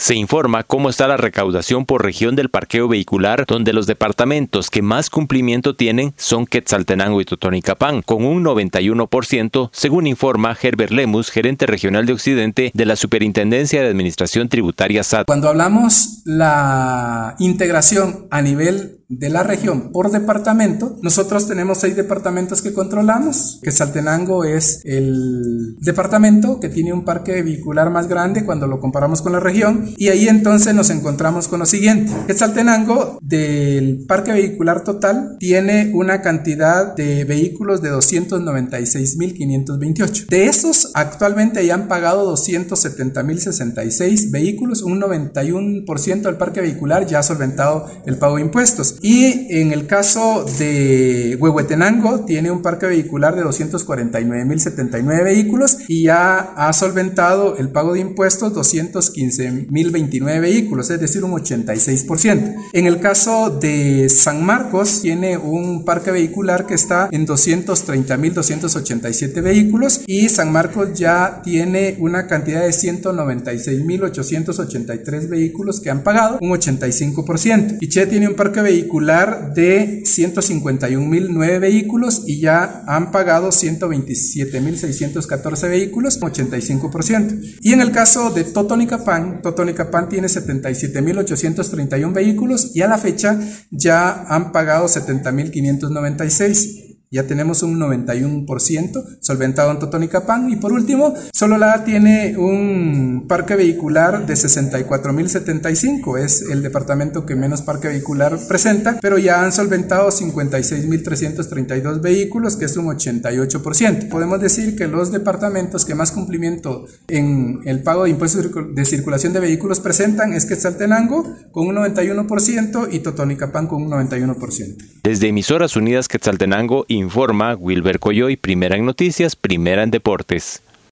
se informa cómo está la recaudación por región del parqueo vehicular, donde los departamentos que más cumplimiento tienen son Quetzaltenango y Totonicapán, con un 91%, según informa Herbert Lemus, gerente regional de Occidente de la Superintendencia de Administración Tributaria SAT. Cuando hablamos la integración a nivel de la región por departamento, nosotros tenemos seis departamentos que controlamos. Que Saltenango es el departamento que tiene un parque vehicular más grande cuando lo comparamos con la región. Y ahí entonces nos encontramos con lo siguiente. Saltenango del parque vehicular total tiene una cantidad de vehículos de 296.528. De esos actualmente ya han pagado 270.066 vehículos, un 91% del parque vehicular ya ha solventado el pago de impuestos. Y en el caso de Huehuetenango, tiene un parque vehicular de 249.079 vehículos y ya ha solventado el pago de impuestos 215.029 vehículos, es decir, un 86%. En el caso de San Marcos, tiene un parque vehicular que está en 230.287 vehículos y San Marcos ya tiene una cantidad de 196.883 vehículos que han pagado, un 85%. Y Che tiene un parque vehicular de 151.009 vehículos y ya han pagado 127.614 vehículos, 85%. Y en el caso de Totonicapán, Totonicapán tiene 77.831 vehículos y a la fecha ya han pagado 70.596 ya tenemos un 91% solventado en Totonicapán. Y por último, Sololá tiene un parque vehicular de 64.075. Es el departamento que menos parque vehicular presenta, pero ya han solventado 56.332 vehículos, que es un 88%. Podemos decir que los departamentos que más cumplimiento en el pago de impuestos de circulación de vehículos presentan es Quetzaltenango con un 91% y Totonicapán con un 91%. Desde Emisoras Unidas Quetzaltenango y informa Wilber Coyoy, primera en noticias, primera en deportes.